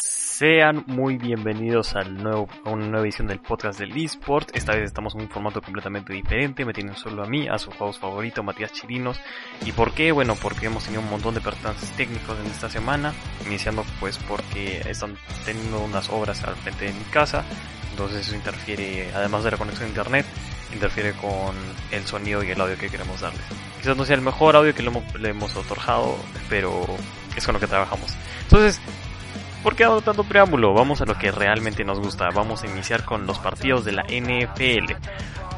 Sean muy bienvenidos al nuevo, a una nueva edición del podcast del eSport. Esta vez estamos en un formato completamente diferente. Me tienen solo a mí, a su host favorito, Matías Chirinos. ¿Y por qué? Bueno, porque hemos tenido un montón de percances técnicos en esta semana. Iniciando pues porque están teniendo unas obras al frente de mi casa. Entonces eso interfiere, además de la conexión a internet, interfiere con el sonido y el audio que queremos darles. Quizás no sea el mejor audio que le hemos, le otorgado, pero es con lo que trabajamos. Entonces, ¿Por qué hago tanto preámbulo? Vamos a lo que realmente nos gusta. Vamos a iniciar con los partidos de la NFL.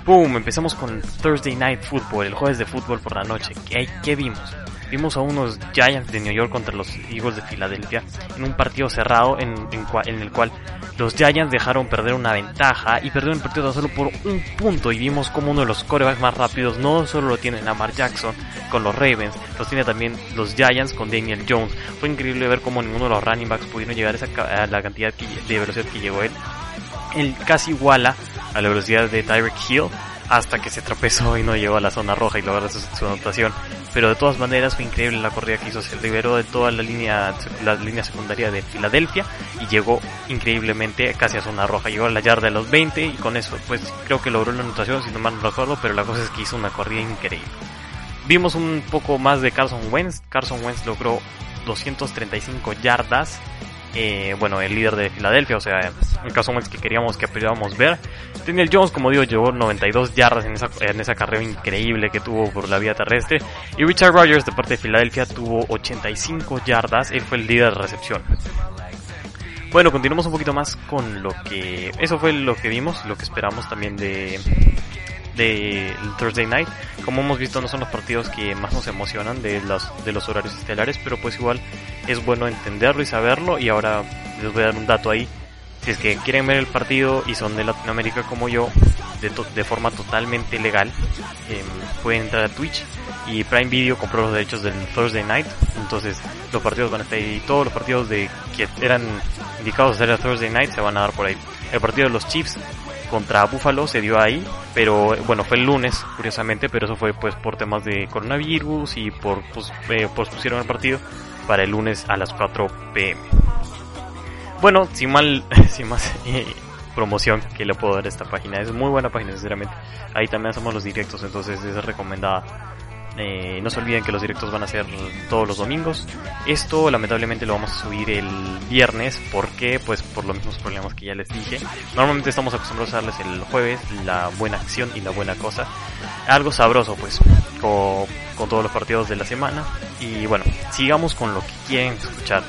¡Pum! Empezamos con Thursday Night Football, el jueves de fútbol por la noche. ¿Qué, qué vimos? Vimos a unos Giants de New York contra los Eagles de Filadelfia en un partido cerrado en, en, en el cual los Giants dejaron perder una ventaja y perdieron el partido solo por un punto y vimos como uno de los corebacks más rápidos no solo lo tiene Lamar Jackson con los Ravens, los tiene también los Giants con Daniel Jones. Fue increíble ver cómo ninguno de los running backs pudieron llegar a, esa, la cantidad de velocidad que llegó él. Él casi iguala a la velocidad de Tyreek Hill hasta que se tropezó y no llegó a la zona roja y logró su, su anotación. Pero de todas maneras fue increíble la corrida que hizo. Se liberó de toda la línea, la línea secundaria de Filadelfia y llegó increíblemente casi a zona roja. Llegó a la yarda de los 20 y con eso pues creo que logró la anotación si no mal no recuerdo, pero la cosa es que hizo una corrida increíble. Vimos un poco más de Carson Wentz. Carson Wentz logró 235 yardas eh, bueno, el líder de Filadelfia, o sea, un caso más que queríamos que podíamos ver. Daniel Jones, como digo, llevó 92 yardas en esa, en esa carrera increíble que tuvo por la vía terrestre. Y Richard Rogers, de parte de Filadelfia, tuvo 85 yardas, él fue el líder de recepción. Bueno, continuamos un poquito más con lo que... Eso fue lo que vimos, lo que esperamos también de, de Thursday Night. Como hemos visto, no son los partidos que más nos emocionan de los, de los horarios estelares, pero pues igual es bueno entenderlo y saberlo. Y ahora les voy a dar un dato ahí. Si es que quieren ver el partido y son de Latinoamérica como yo, de, de forma totalmente legal, eh, pueden entrar a Twitch y Prime Video compró los derechos del Thursday Night. Entonces los partidos van a estar ahí. Todos los partidos de que eran indicados a ser el Thursday Night se van a dar por ahí. El partido de los Chiefs contra Buffalo se dio ahí, pero bueno, fue el lunes, curiosamente, pero eso fue pues por temas de coronavirus y por pues, eh, pospusieron el partido para el lunes a las 4 pm. Bueno, sin mal, sin más eh, promoción que le puedo dar a esta página, es muy buena página, sinceramente. Ahí también hacemos los directos, entonces es recomendada. Eh, no se olviden que los directos van a ser todos los domingos. Esto lamentablemente lo vamos a subir el viernes. ¿Por qué? Pues por los mismos problemas que ya les dije. Normalmente estamos acostumbrados a darles el jueves la buena acción y la buena cosa. Algo sabroso pues con, con todos los partidos de la semana. Y bueno, sigamos con lo que quieren escuchar.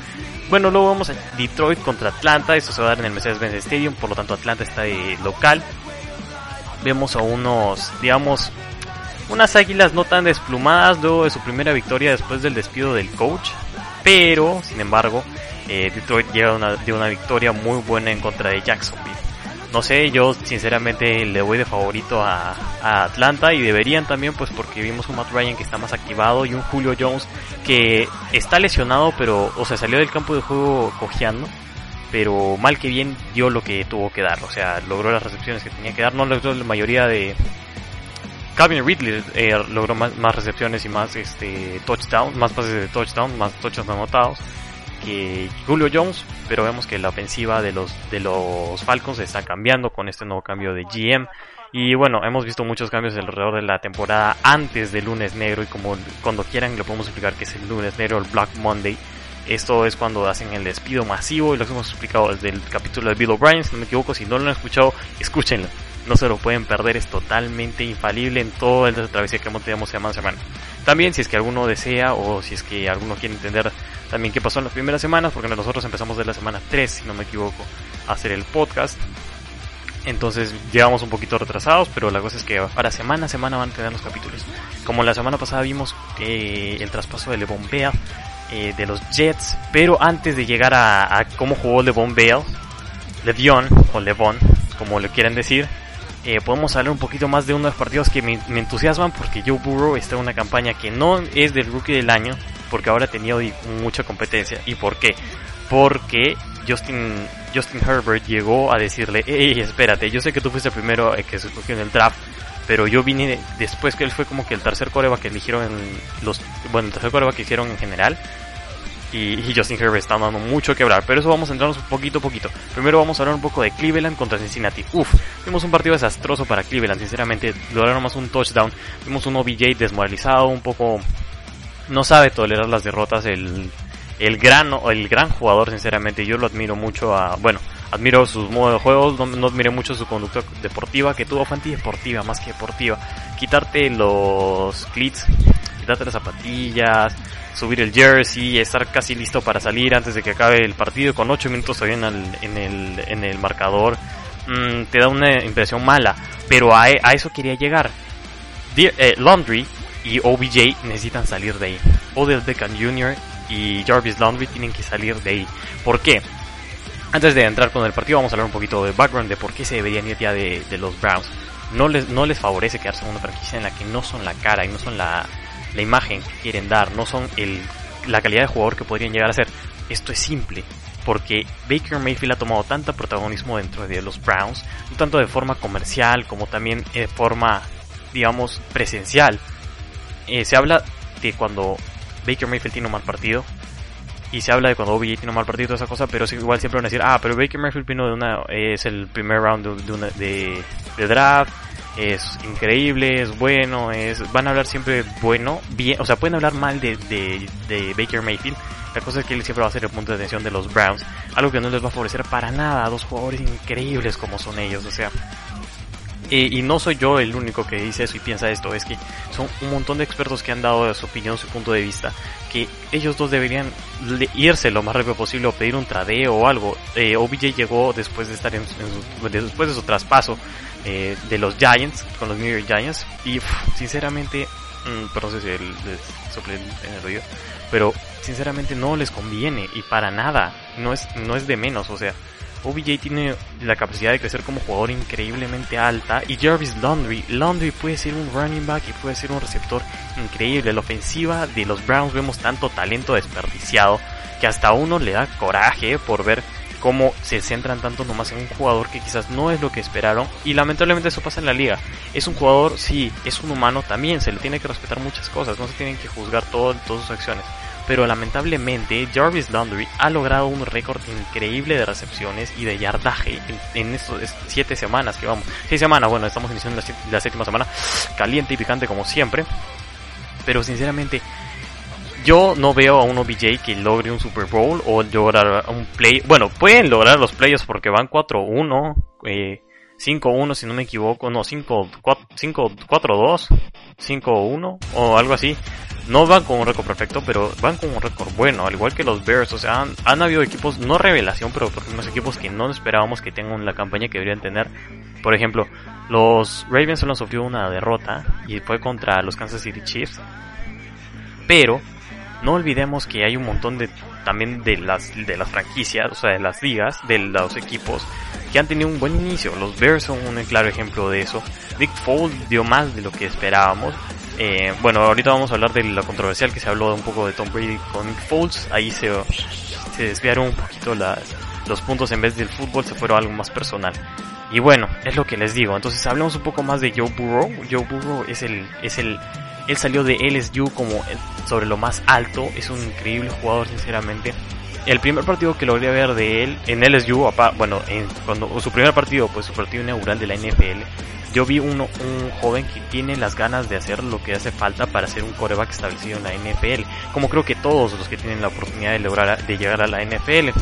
Bueno, luego vamos a Detroit contra Atlanta. Esto se va a dar en el Mercedes-Benz Stadium. Por lo tanto, Atlanta está de local. Vemos a unos, digamos, unas águilas no tan desplumadas luego de su primera victoria después del despido del coach. Pero, sin embargo, eh, Detroit llega una, una victoria muy buena en contra de Jacksonville. No sé, yo sinceramente le voy de favorito a, a, Atlanta y deberían también, pues porque vimos un Matt Ryan que está más activado y un Julio Jones que está lesionado, pero, o sea, salió del campo de juego cojeando, pero mal que bien dio lo que tuvo que dar, o sea, logró las recepciones que tenía que dar, no logró la mayoría de, Calvin Ridley eh, logró más, más, recepciones y más este touchdowns, más pases de touchdown, más touchdowns anotados que Julio Jones, pero vemos que la ofensiva de los de los Falcons está cambiando con este nuevo cambio de GM y bueno, hemos visto muchos cambios alrededor de la temporada antes del lunes negro y como cuando quieran lo podemos explicar que es el lunes negro, el Black Monday. Esto es cuando hacen el despido masivo y lo hemos explicado desde el capítulo de Bill O'Brien, si no me equivoco, si no lo han escuchado, escúchenlo no se lo pueden perder, es totalmente infalible en toda la travesía que tenido semana a semana. También si es que alguno desea o si es que alguno quiere entender también qué pasó en las primeras semanas, porque nosotros empezamos de la semana 3, si no me equivoco, a hacer el podcast. Entonces llegamos un poquito retrasados, pero la cosa es que para semana a semana van a tener los capítulos. Como la semana pasada vimos eh, el traspaso de Levon Bell, eh, de los Jets, pero antes de llegar a, a cómo jugó Levon Bell, Levion o Levon, como le quieren decir, eh, podemos hablar un poquito más de unos partidos que me, entusiasman porque Joe Burrow está en una campaña que no es del rookie del año, porque ahora tenido mucha competencia. ¿Y por qué? Porque Justin, Justin Herbert llegó a decirle, hey, espérate, yo sé que tú fuiste el primero que se escogió en el draft, pero yo vine después que él fue como que el tercer coreback que eligieron los, bueno, el tercer coreback que hicieron en general. Y, Justin Herbert está dando mucho que quebrar, pero eso vamos a entrarnos poquito a poquito. Primero vamos a hablar un poco de Cleveland contra Cincinnati. Uf, vimos un partido desastroso para Cleveland, sinceramente. Lograron más un touchdown. Vimos un OBJ desmoralizado, un poco... No sabe tolerar las derrotas. El, el gran, el gran jugador, sinceramente. Yo lo admiro mucho a... Bueno, admiro sus modos de juego, no, no admiro mucho su conducta deportiva, que tuvo fue antideportiva más que deportiva. Quitarte los cleats, quitarte las zapatillas, subir el jersey, estar casi listo para salir antes de que acabe el partido con 8 minutos todavía en el, en el, marcador, mm, te da una impresión mala, pero a, a eso quería llegar. Eh, Laundry y OBJ necesitan salir de ahí. Odell Beckham Jr. y Jarvis Laundry tienen que salir de ahí. ¿Por qué? Antes de entrar con el partido vamos a hablar un poquito de background de por qué se deberían ir ya de, de los Browns. No les, no les favorece quedarse en una franquicia en la que no son la cara y no son la, la imagen que quieren dar, no son el, la calidad de jugador que podrían llegar a ser. Esto es simple, porque Baker Mayfield ha tomado tanto protagonismo dentro de los Browns, tanto de forma comercial como también de forma, digamos, presencial. Eh, se habla de cuando Baker Mayfield tiene un mal partido, y se habla de cuando OBJ tiene un mal partido y toda esa cosa, pero igual siempre van a decir, ah, pero Baker Mayfield vino de una, es el primer round de, una, de, de draft, es increíble, es bueno, es, van a hablar siempre bueno, bien, o sea, pueden hablar mal de, de, de Baker Mayfield, la cosa es que él siempre va a ser el punto de atención de los Browns, algo que no les va a favorecer para nada a dos jugadores increíbles como son ellos, o sea, y, no soy yo el único que dice eso y piensa esto, es que son un montón de expertos que han dado su opinión, su punto de vista, que ellos dos deberían irse lo más rápido posible o pedir un tradeo o algo. Eh, OBJ llegó después de estar en su, después de su traspaso eh, de los Giants, con los New York Giants, y sinceramente, si el, sople en el oído, pero sinceramente no les conviene y para nada, no es, no es de menos, o sea, OBJ tiene la capacidad de crecer como jugador increíblemente alta y Jarvis Laundry, Laundry puede ser un running back y puede ser un receptor increíble. La ofensiva de los Browns vemos tanto talento desperdiciado que hasta uno le da coraje por ver cómo se centran tanto nomás en un jugador que quizás no es lo que esperaron. Y lamentablemente eso pasa en la liga. Es un jugador, sí, es un humano también, se le tiene que respetar muchas cosas, no se tienen que juzgar todo, todas sus acciones. Pero lamentablemente Jarvis Landry ha logrado un récord increíble de recepciones y de yardaje en, en estos 7 semanas que vamos. 6 semanas, bueno, estamos iniciando la, la séptima semana, caliente y picante como siempre, pero sinceramente yo no veo a un OBJ que logre un Super Bowl o lograr un play. Bueno, pueden lograr los playoffs porque van 4-1, eh, 5-1 si no me equivoco, no, 5-4-2, 5-1 o algo así. No van con un récord perfecto, pero van con un récord bueno, al igual que los Bears. O sea, han, habido equipos, no revelación, pero unos equipos que no esperábamos que tengan la campaña que deberían tener. Por ejemplo, los Ravens solo sufrió una derrota y fue contra los Kansas City Chiefs. Pero no olvidemos que hay un montón de también de las de las franquicias, o sea, de las ligas, de los equipos que han tenido un buen inicio. Los Bears son un claro ejemplo de eso. Nick Foles dio más de lo que esperábamos. Eh, bueno, ahorita vamos a hablar de la controversial que se habló un poco de Tom Brady con Nick Foles. Ahí se, se desviaron un poquito los puntos en vez del fútbol, se fueron a algo más personal. Y bueno, es lo que les digo. Entonces hablemos un poco más de Joe Burrow. Joe Burrow es el, es el, él salió de LSU como sobre lo más alto. Es un increíble jugador, sinceramente. El primer partido que logré ver de él en LSU, bueno, en, cuando su primer partido, pues su partido inaugural de la NFL, yo vi uno, un joven que tiene las ganas de hacer lo que hace falta para ser un coreback establecido en la NFL, como creo que todos los que tienen la oportunidad de lograr de llegar a la NFL.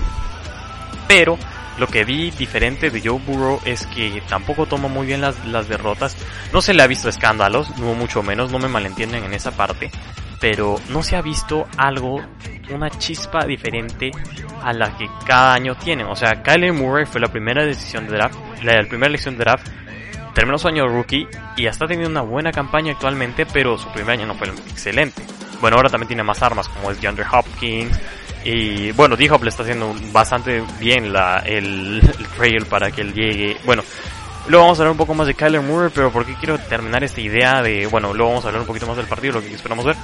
Pero lo que vi diferente de Joe Burrow es que tampoco toma muy bien las, las derrotas. No se le ha visto escándalos, no mucho menos, no me malentienden en esa parte. Pero no se ha visto algo, una chispa diferente a la que cada año tienen. O sea, Kyle Murray fue la primera decisión de draft, la, la primera elección de draft terminó su año rookie y está teniendo una buena campaña actualmente, pero su primer año no fue excelente. Bueno, ahora también tiene más armas como es DeAndre Hopkins. Y bueno, D-Hop le está haciendo bastante bien la, el, el, para que él llegue. Bueno, luego vamos a hablar un poco más de Kyler Murray, pero porque quiero terminar esta idea de. Bueno, luego vamos a hablar un poquito más del partido, lo que esperamos ver.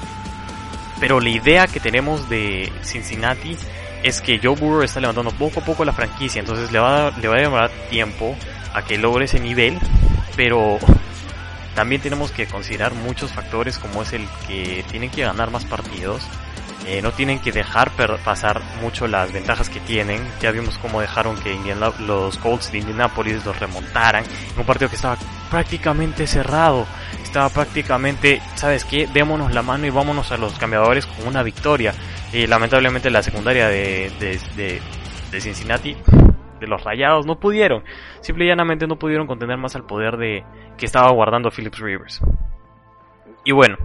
Pero la idea que tenemos de Cincinnati es que Joe Burrow está levantando poco a poco la franquicia, entonces le va le va a demorar tiempo a que logre ese nivel pero también tenemos que considerar muchos factores como es el que tienen que ganar más partidos, eh, no tienen que dejar pasar mucho las ventajas que tienen. Ya vimos cómo dejaron que los Colts de Indianapolis los remontaran en un partido que estaba prácticamente cerrado. Estaba prácticamente, ¿sabes qué? Démonos la mano y vámonos a los cambiadores con una victoria. Y lamentablemente la secundaria de, de, de, Cincinnati, de los Rayados, no pudieron. Simple y llanamente no pudieron contener más al poder de que estaba guardando Phillips Rivers. Y bueno,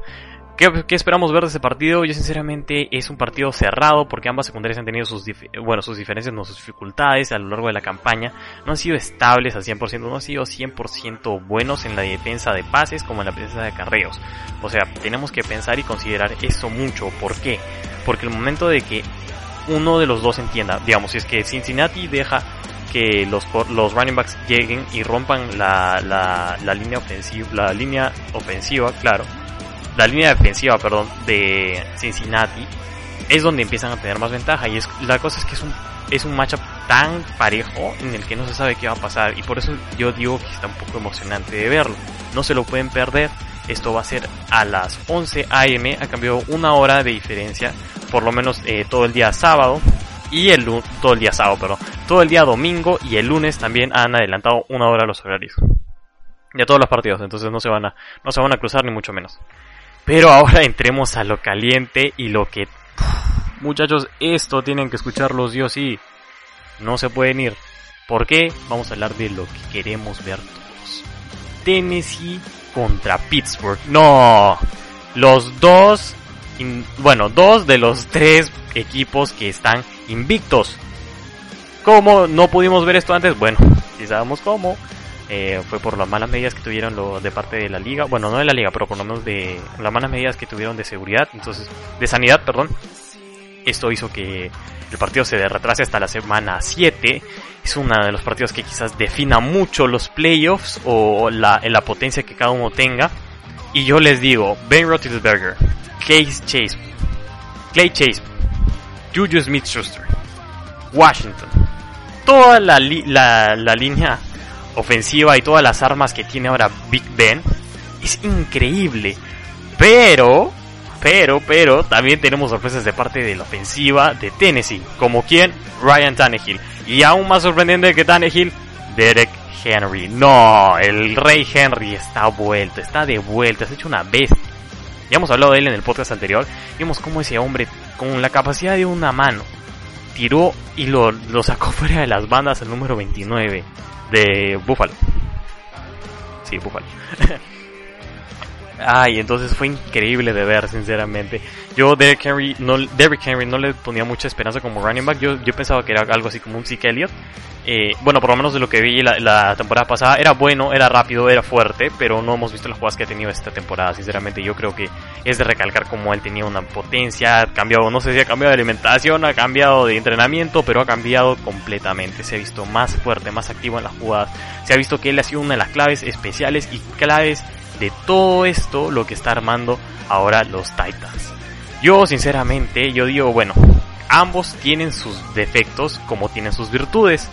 ¿Qué, esperamos ver de ese partido? Yo sinceramente es un partido cerrado porque ambas secundarias han tenido sus, bueno, sus diferencias, no sus dificultades a lo largo de la campaña. No han sido estables al 100%, no han sido 100% buenos en la defensa de pases como en la defensa de carreos. O sea, tenemos que pensar y considerar eso mucho. ¿Por qué? Porque el momento de que uno de los dos entienda, digamos, si es que Cincinnati deja que los, los running backs lleguen y rompan la, la, la línea ofensiva, la línea ofensiva, claro, la línea defensiva, perdón, de Cincinnati, es donde empiezan a tener más ventaja. Y es, la cosa es que es un, es un matchup tan parejo en el que no se sabe qué va a pasar. Y por eso yo digo que está un poco emocionante de verlo. No se lo pueden perder. Esto va a ser a las 11 am. Ha cambiado una hora de diferencia. Por lo menos eh, todo el día sábado. Y el todo el día sábado, perdón. Todo el día domingo y el lunes también han adelantado una hora los horarios. Ya todos los partidos, entonces no se van a, no se van a cruzar ni mucho menos. Pero ahora entremos a lo caliente y lo que... muchachos, esto tienen que escucharlos Dios y no se pueden ir. ¿Por qué? Vamos a hablar de lo que queremos ver todos. Tennessee contra Pittsburgh. No, los dos, bueno, dos de los tres equipos que están invictos. ¿Cómo no pudimos ver esto antes? Bueno, si sabemos cómo. Eh, fue por las malas medidas que tuvieron lo, de parte de la liga, bueno, no de la liga, pero por lo menos de las malas medidas que tuvieron de seguridad, entonces, de sanidad, perdón. Esto hizo que el partido se retrase hasta la semana 7. Es uno de los partidos que quizás defina mucho los playoffs o la, potencia que cada uno tenga. Y yo les digo, Ben Roethlisberger, Case Chase, Clay Chase, Juju Smith-Schuster, Washington, toda la línea ofensiva y todas las armas que tiene ahora Big Ben es increíble. Pero, pero, pero, también tenemos sorpresas de parte de la ofensiva de Tennessee. Como quien, Ryan Tannehill. Y aún más sorprendente que Tannehill, Derek Henry. No, el rey Henry está vuelto, está de vuelta, ha hecho una bestia. Ya hemos hablado de él en el podcast anterior. Vimos cómo ese hombre, con la capacidad de una mano, tiró y lo, lo sacó fuera de las bandas al número 29 de Buffalo. Sí, Buffalo. Ay, entonces fue increíble de ver, sinceramente. Yo, Derrick Henry, no, Derrick Henry no le ponía mucha esperanza como running back. Yo, yo pensaba que era algo así como un Zeke Elliott. Eh, bueno, por lo menos de lo que vi la, temporada pasada, era bueno, era rápido, era fuerte, pero no hemos visto las jugadas que ha tenido esta temporada. Sinceramente, yo creo que es de recalcar como él tenía una potencia, ha cambiado, no sé si ha cambiado de alimentación, ha cambiado de entrenamiento, pero ha cambiado completamente. Se ha visto más fuerte, más activo en las jugadas. Se ha visto que él ha sido una de las claves especiales y claves de todo esto lo que está armando ahora los Titans. Yo sinceramente, yo digo, bueno, ambos tienen sus defectos como tienen sus virtudes.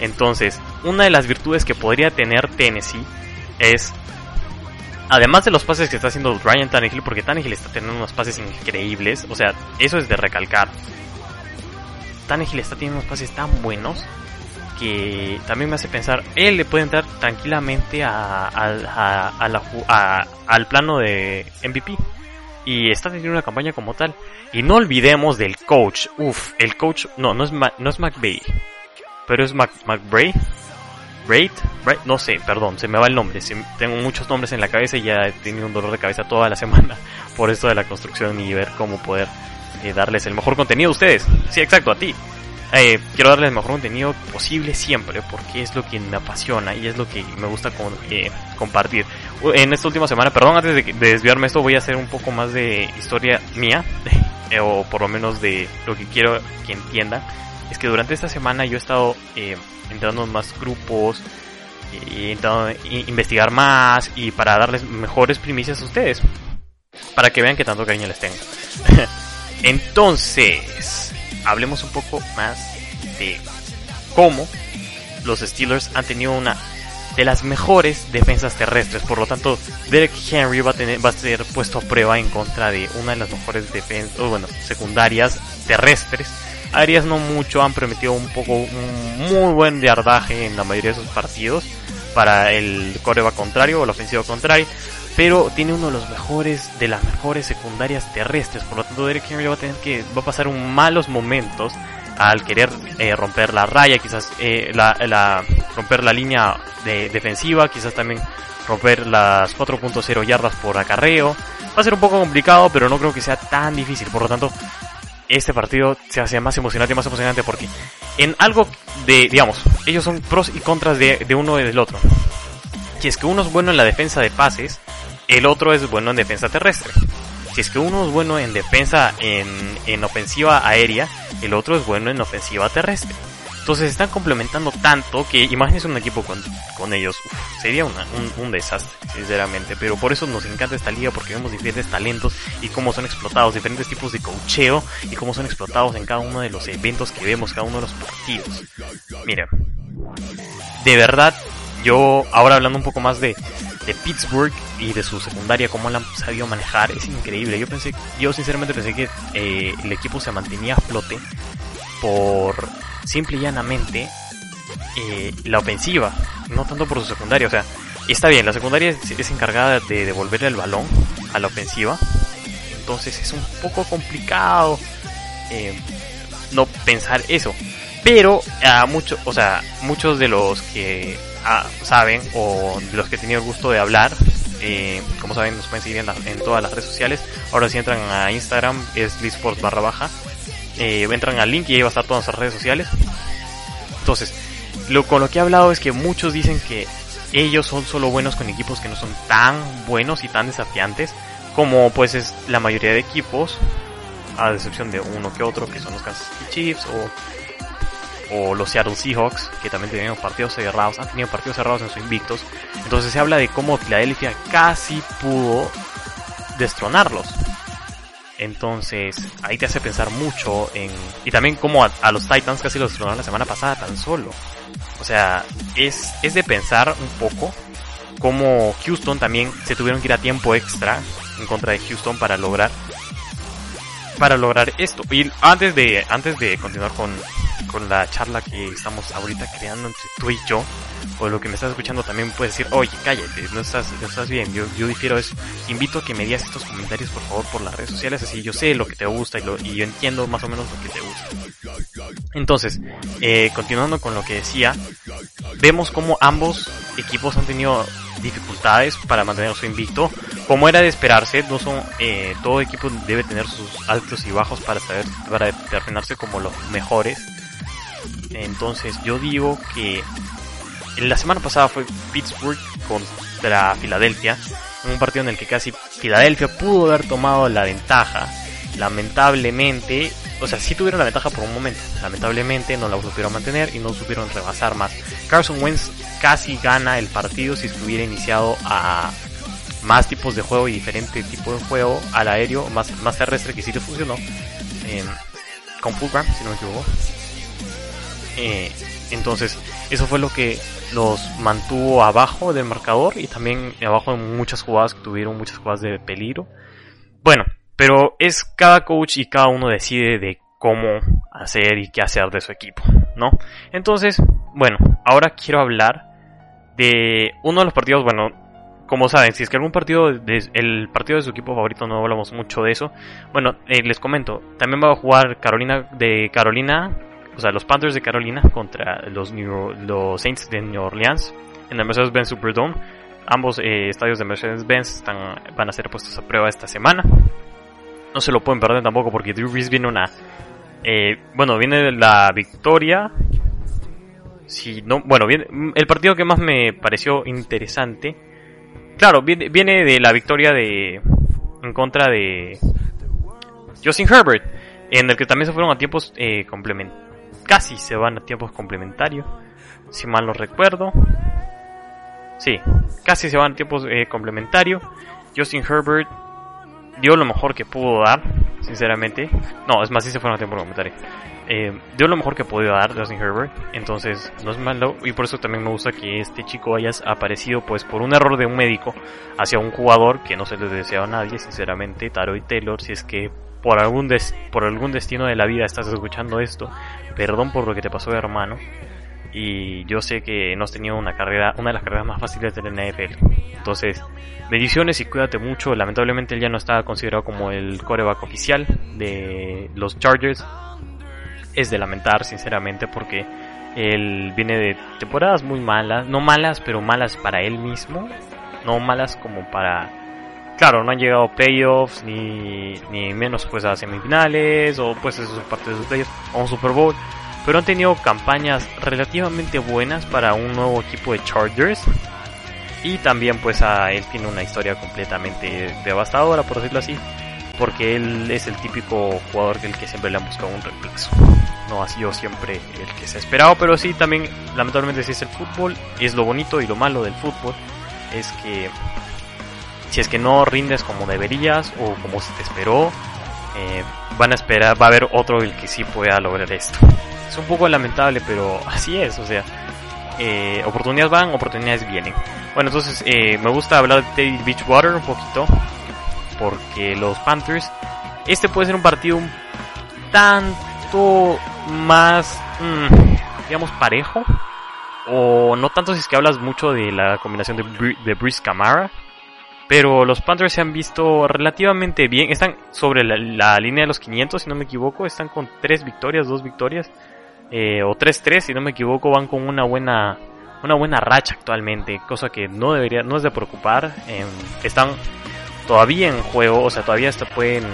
Entonces, una de las virtudes que podría tener Tennessee es, además de los pases que está haciendo Ryan Tannehill, porque Tannehill está teniendo unos pases increíbles, o sea, eso es de recalcar. Tannehill está teniendo unos pases tan buenos que también me hace pensar, él le puede entrar tranquilamente a, al plano de MVP. Y está teniendo una campaña como tal. Y no olvidemos del coach. Uf, el coach, no, no es, no es McVeigh. Pero es Mac, McBray. Braid, no sé, perdón, se me va el nombre. tengo muchos nombres en la cabeza y ya he tenido un dolor de cabeza toda la semana por esto de la construcción y ver cómo poder eh, darles el mejor contenido a ustedes. Sí, exacto, a ti. Eh, quiero darles el mejor contenido posible siempre, porque es lo que me apasiona y es lo que me gusta eh, compartir. En esta última semana, perdón, antes de, desviarme esto, voy a hacer un poco más de historia mía, eh, o por lo menos de lo que quiero que entiendan. Es que durante esta semana yo he estado entrando en más grupos, y intentando investigar más y para darles mejores primicias a ustedes, para que vean que tanto cariño les tengo. Entonces, hablemos un poco más de cómo los Steelers han tenido una de las mejores defensas terrestres. Por lo tanto, Derek Henry va a, tener, va a ser puesto a prueba en contra de una de las mejores defensas, bueno, secundarias terrestres. Arias no mucho, han permitido un poco, un muy buen yardaje en la mayoría de sus partidos para el coreba contrario o la ofensiva contraria. Pero tiene uno de los mejores, de las mejores secundarias terrestres. Por lo tanto, Derek Henry va a tener que, va a pasar un malos momentos al querer eh, romper la raya, quizás eh, la, romper la línea de, defensiva, quizás también romper las 4.0 yardas por acarreo. Va a ser un poco complicado, pero no creo que sea tan difícil. Por lo tanto, este partido se hace más emocionante, más emocionante porque en algo de, digamos, ellos son pros y contras de, de uno y del otro. Si es que uno es bueno en la defensa de pases, el otro es bueno en defensa terrestre. Si es que uno es bueno en defensa en, en ofensiva aérea, el otro es bueno en ofensiva terrestre. Entonces están complementando tanto que imagínense un equipo con, con ellos. Uf, sería una, un, un, desastre, sinceramente. Pero por eso nos encanta esta liga porque vemos diferentes talentos y cómo son explotados, diferentes tipos de cocheo y cómo son explotados en cada uno de los eventos que vemos, cada uno de los partidos. Mira, de verdad, yo ahora hablando un poco más de, de Pittsburgh y de su secundaria, cómo la han sabido manejar, es increíble. Yo pensé, yo sinceramente pensé que eh, el equipo se mantenía a flote por simple y llanamente eh, la ofensiva, no tanto por su secundaria. O sea, está bien, la secundaria es, encargada de devolverle el balón a la ofensiva, entonces es un poco complicado eh, no pensar eso. Pero a muchos, o sea, muchos de los que ah, saben o los que he tenido el gusto de hablar, eh, como saben, nos pueden seguir en, la, en, todas las redes sociales. Ahora si entran a Instagram es lisports barra baja. Eh, entran al link y ahí va a estar todas nuestras redes sociales. Entonces, lo con lo que he hablado es que muchos dicen que ellos son solo buenos con equipos que no son tan buenos y tan desafiantes como pues es la mayoría de equipos, a excepción de uno que otro, que son los Kansas City Chiefs o, o los Seattle Seahawks, que también tienen partidos cerrados, han tenido partidos cerrados en sus invictos. Entonces se habla de cómo Philadelphia casi pudo destronarlos. Entonces, ahí te hace pensar mucho en... Y también como a, a los Titans casi los destronaron la semana pasada tan solo. O sea, es, es de pensar un poco como Houston también se tuvieron que ir a tiempo extra en contra de Houston para lograr para lograr esto. Y antes de antes de continuar con, con la charla que estamos ahorita creando entre tú y yo, o lo que me estás escuchando también puedes decir, oye, cállate, no estás, no estás bien, yo, yo difiero eso. Invito a que me digas estos comentarios por favor por las redes sociales, así yo sé lo que te gusta y, lo, y yo entiendo más o menos lo que te gusta. Entonces, eh, continuando con lo que decía, vemos como ambos equipos han tenido dificultades para mantener su invicto. Como era de esperarse, no son, eh, todo equipo debe tener sus altos y bajos para saber, para determinarse como los mejores. Entonces yo digo que la semana pasada fue Pittsburgh contra Filadelfia, un partido en el que casi Filadelfia pudo haber tomado la ventaja. Lamentablemente, o sea, sí tuvieron la ventaja por un momento. Lamentablemente no la supieron mantener y no supieron rebasar más. Carson Wentz casi gana el partido si estuviera iniciado a más tipos de juego y diferente tipo de juego al aéreo, más, más terrestre que sí le funcionó. Eh, con Fulgram, si no me equivoco. Eh, entonces, eso fue lo que los mantuvo abajo del marcador y también abajo en muchas jugadas que tuvieron, muchas jugadas de peligro. Bueno, pero es cada coach y cada uno decide de cómo hacer y qué hacer de su equipo, ¿no? Entonces, bueno, ahora quiero hablar de uno de los partidos, bueno, como saben, si es que algún partido, de, el partido de su equipo favorito no hablamos mucho de eso, bueno, eh, les comento, también va a jugar Carolina de Carolina, o sea, los Panthers de Carolina contra los, New, los Saints de New Orleans en el Mercedes-Benz Superdome. Ambos eh, estadios de Mercedes-Benz van a ser puestos a prueba esta semana. No se lo pueden perder tampoco porque Drew Brees viene una... Eh, bueno, viene la victoria. Si no, bueno, viene, el partido que más me pareció interesante. Claro, viene, viene de la victoria de... En contra de... Justin Herbert. En el que también se fueron a tiempos eh, complementarios casi se van a tiempos complementarios, si mal no recuerdo. Sí, casi se van a tiempos eh, complementarios. Justin Herbert dio lo mejor que pudo dar, sinceramente. No, es más, sí se fueron a tiempos complementarios. eh, dio lo mejor que podía dar Justin Herbert, entonces no es malo y por eso también me gusta que este chico haya aparecido pues por un error de un médico hacia un jugador que no se le deseaba a nadie, sinceramente, Taro y Taylor, si es que por algún, por algún destino de la vida estás escuchando esto, perdón por lo que te pasó hermano, y yo sé que no has tenido una carrera, una de las carreras más fáciles del NFL. Entonces, bendiciones y cuídate mucho. Lamentablemente él ya no está considerado como el coreback oficial de los Chargers. Es de lamentar, sinceramente, porque él viene de temporadas muy malas, no malas, pero malas para él mismo, no malas como para claro, no han llegado playoffs, ni, ni menos pues a semifinales, o pues eso es parte de sus playoffs, o un Super Bowl pero han tenido campañas relativamente buenas para un nuevo equipo de Chargers. Y también pues a él tiene una historia completamente devastadora, por decirlo así, porque él es el típico jugador del que siempre le han buscado un reflexo. No ha sido siempre el que se ha esperado, pero sí también lamentablemente si es el fútbol, es lo bonito y lo malo del fútbol, es que si es que no rindes como deberías o como se te esperó, eh, van a esperar, va a haber otro el que sí pueda lograr esto. Es un poco lamentable, pero así es, o sea, eh, oportunidades van, oportunidades vienen. Bueno, entonces eh, me gusta hablar de Teddy Beachwater un poquito, porque los Panthers, este puede ser un partido un tanto más, mm, digamos, parejo, o no tanto si es que hablas mucho de la combinación de, de Brice Camara, pero los Panthers se han visto relativamente bien. Están sobre la, línea de los 500, si no me equivoco. Están con 3 victorias, 2 victorias. Eh, o 3-3, si no me equivoco. Van con una buena, una buena racha actualmente. Cosa que no debería, no es de preocupar. Em, están todavía en juego. O sea, todavía pueden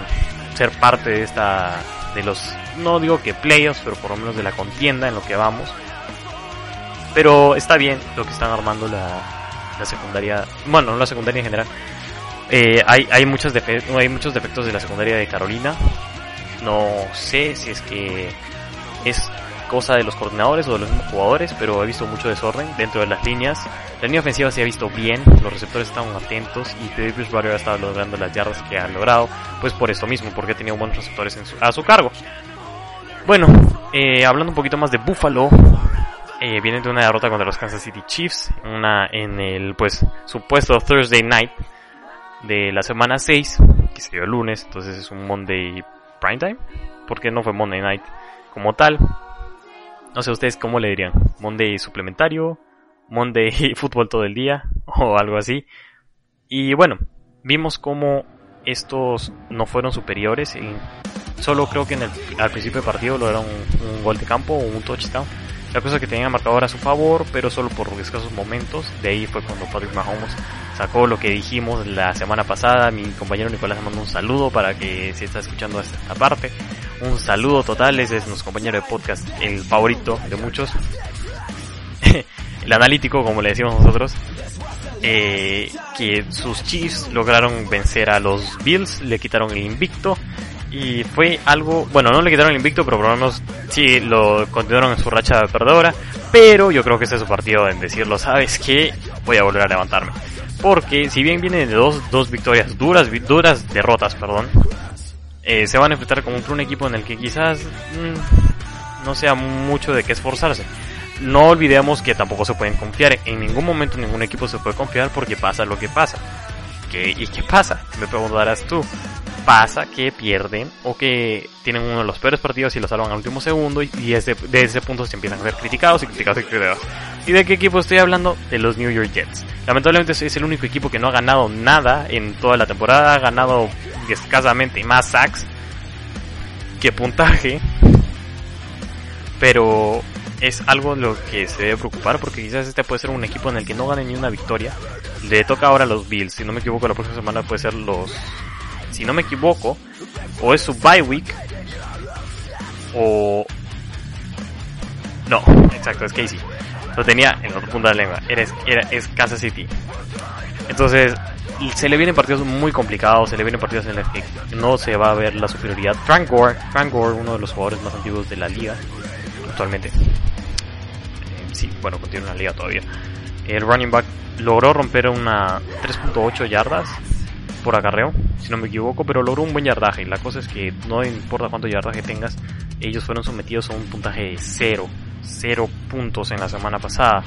ser parte de esta. De los. No digo que playoffs, pero por lo menos de la contienda en lo que vamos. Pero está bien lo que están armando la, la secundaria, bueno, no la secundaria en general. Eh, hay, hay, muchos hay muchos defectos de la secundaria de Carolina. No sé si es que es cosa de los coordinadores o de los mismos jugadores, pero he visto mucho desorden dentro de las líneas. La línea ofensiva se ha visto bien, los receptores están atentos y Teddy Bridgewater ha estado logrando las yardas que ha logrado, pues por esto mismo, porque ha tenido buenos receptores a su cargo. Bueno, eh, hablando un poquito más de Buffalo, eh, vienen de una derrota contra los Kansas City Chiefs, una en el pues supuesto Thursday night de la semana 6, que se dio el lunes, entonces es un Monday primetime, porque no fue Monday night como tal. No sé ustedes cómo le dirían, Monday suplementario, Monday fútbol todo el día o algo así. Y bueno, vimos como estos no fueron superiores. Y solo creo que en el, al principio del partido lograron un, un gol de campo o un touchdown la cosa es que tenía marcador a su favor, pero solo por escasos momentos. De ahí fue cuando Patrick Mahomes sacó lo que dijimos la semana pasada. Mi compañero Nicolás mandó un saludo para que si está escuchando esta parte. Un saludo total, ese es nuestro compañero de podcast, el favorito de muchos. el analítico, como le decimos nosotros. Eh, que sus Chiefs lograron vencer a los Bills, le quitaron el invicto y fue algo, bueno, no le quitaron el invicto, pero por lo menos sí lo continuaron en su racha perdedora. Pero yo creo que este es su partido en decirlo, ¿sabes qué? Voy a volver a levantarme. Porque si bien vienen de dos, dos victorias, duras, duras derrotas, perdón, eh, se van a enfrentar contra un equipo en el que quizás mm, no sea mucho de qué esforzarse. No olvidemos que tampoco se pueden confiar. En ningún momento ningún equipo se puede confiar porque pasa lo que pasa. ¿Qué, ¿Y qué pasa? Me preguntarás tú pasa que pierden o que tienen uno de los peores partidos y lo salvan al último segundo y, desde, ese punto se empiezan a ser criticados y criticados y criticados. ¿Y de qué equipo estoy hablando? De los New York Jets. Lamentablemente es el único equipo que no ha ganado nada en toda la temporada, ha ganado escasamente más sacks que puntaje. Pero es algo lo que se debe preocupar porque quizás este puede ser un equipo en el que no gane ni una victoria. Le toca ahora a los Bills, si no me equivoco la próxima semana puede ser los si no me equivoco, o es su bye week, o... No, exacto, es Casey. Lo tenía en otro punto de lengua, era, era, es Kansas City. Entonces, se le vienen partidos muy complicados, se le vienen partidos en los que no se va a ver la superioridad. Frank Gore, Frank Gore, uno de los jugadores más antiguos de la liga, actualmente. Sí, bueno, continúa en la liga todavía. El running back logró romper una 3.8 yardas por acarreo, si no me equivoco, pero logró un buen yardaje. La cosa es que no importa cuánto yardaje tengas, ellos fueron sometidos a un puntaje de cero, cero puntos en la semana pasada.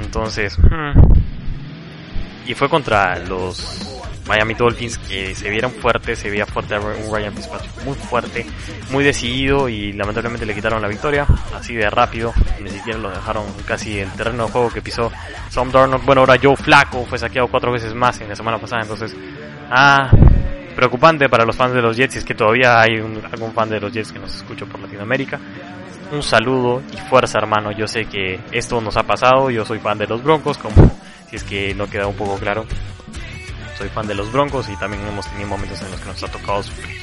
Entonces, hmm. y fue contra los Miami Dolphins que se vieron fuertes, se veía fuerte un Ryan Fitzpatrick muy fuerte, muy decidido y lamentablemente le quitaron la victoria, así de rápido, ni siquiera lo dejaron casi el terreno de juego que pisó Sam Darnold. Bueno, ahora Joe Flaco fue saqueado cuatro veces más en la semana pasada, entonces, ah, preocupante para los fans de los Jets, y es que todavía hay algún fan de los Jets que nos escucha por Latinoamérica. Un saludo y fuerza hermano, yo sé que esto nos ha pasado, yo soy fan de los Broncos, como si es que no queda un poco claro soy fan de los Broncos y también hemos tenido momentos en los que nos ha tocado sufrir.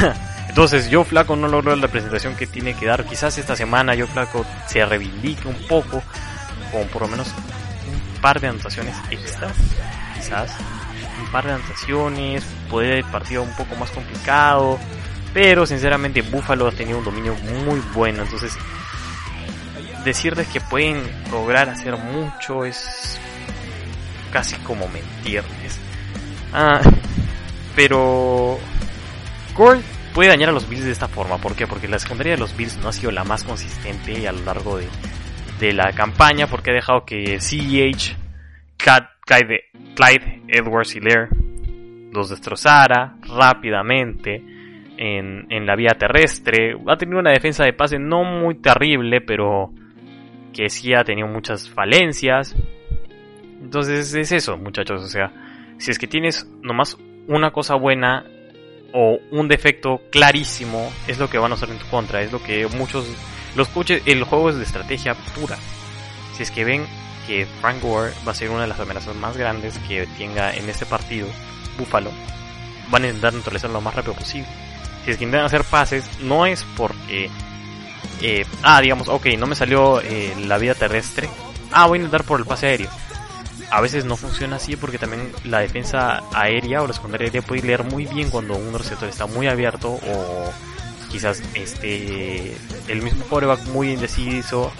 Entonces, yo Flaco no logró la presentación que tiene que dar. Quizás esta semana yo Flaco se reivindique un poco, con por lo menos un par de anotaciones extra. Quizás un par de anotaciones, puede el partido un poco más complicado. Pero sinceramente Buffalo ha tenido un dominio muy bueno. Entonces, decirles que pueden lograr hacer mucho es casi como mentirles. Ah, pero Gore puede dañar a los Bills de esta forma. ¿Por qué? Porque la secundaria de los Bills no ha sido la más consistente a lo largo de, la campaña porque ha dejado que CEH, Clyde, Clyde Edwards Hilaire los destrozara rápidamente en, en la vía terrestre. Ha tenido una defensa de pase no muy terrible, pero que sí ha tenido muchas falencias. Entonces es eso, muchachos. O sea, si es que tienes nomás una cosa buena o un defecto clarísimo, es lo que van a usar en tu contra. Es lo que muchos. Los coaches, el juego es de estrategia pura. Si es que ven que Frank Gore va a ser una de las amenazas más grandes que tenga en este partido, Buffalo, van a intentar neutralizarlo lo más rápido posible. Si es que intentan hacer pases, no es porque. Eh, ah, digamos, ok, no me salió eh, la vida terrestre. Ah, voy a intentar por el pase aéreo a veces no funciona así porque también la defensa aérea o la secundaria aérea puede leer muy bien cuando un receptor está muy abierto o quizás este el mismo coreback muy indeciso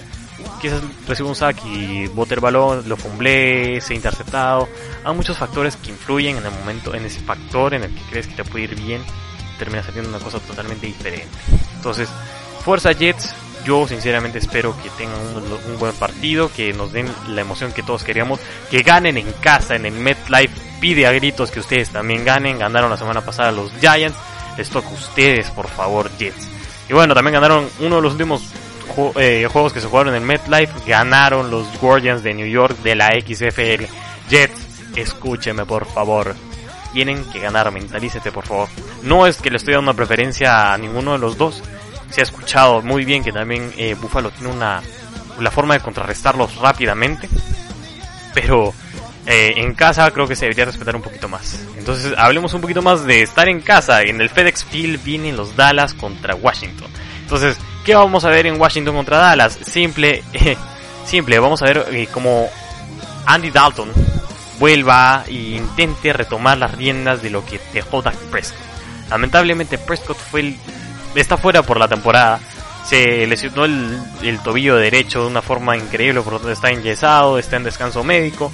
quizás recibe un sack y bote el balón, lo fumble, se interceptado. Hay muchos factores que influyen en el momento, en ese factor en el que crees que te puede ir bien, termina saliendo una cosa totalmente diferente. Entonces, fuerza Jets, yo sinceramente espero que tengan un, buen partido, que nos den la emoción que todos queríamos, que ganen en casa, en el MetLife. Pide a gritos que ustedes también ganen. Ganaron la semana pasada los Giants. Les toca a ustedes, por favor, Jets. Y bueno, también ganaron uno de los últimos eh, juegos que se jugaron en MetLife. Ganaron los Guardians de New York de la XFL. Jets, escúcheme, por favor tienen que ganar, mentalícete por favor. No es que le estoy dando preferencia a ninguno de los dos, se ha escuchado muy bien que también eh, Buffalo tiene una forma de contrarrestarlos rápidamente, pero eh, en casa creo que se debería respetar un poquito más. Entonces hablemos un poquito más de estar en casa. En el FedEx Field vienen los Dallas contra Washington. Entonces, ¿qué vamos a ver en Washington contra Dallas? Simple, simple, vamos a ver eh, como Andy Dalton vuelva e intente retomar las riendas de lo que dejó Dak Prescott. Lamentablemente Prescott fue el está fuera por la temporada. Se lesionó el, el tobillo derecho de una forma increíble, por lo tanto está enyesado, está en descanso médico.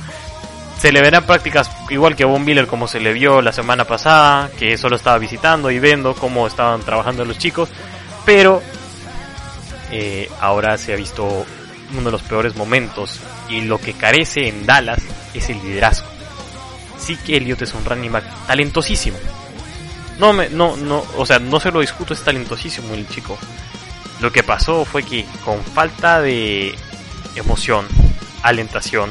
Se le verán prácticas igual que a Von Miller como se le vio la semana pasada, que solo estaba visitando y viendo cómo estaban trabajando los chicos. Pero eh, ahora se ha visto uno de los peores momentos y lo que carece en Dallas es el liderazgo. Sí que Elliot es un running back talentosísimo, no, me, no, no, o sea, no se lo discuto, es talentosísimo el chico. Lo que pasó fue que con falta de emoción, alentación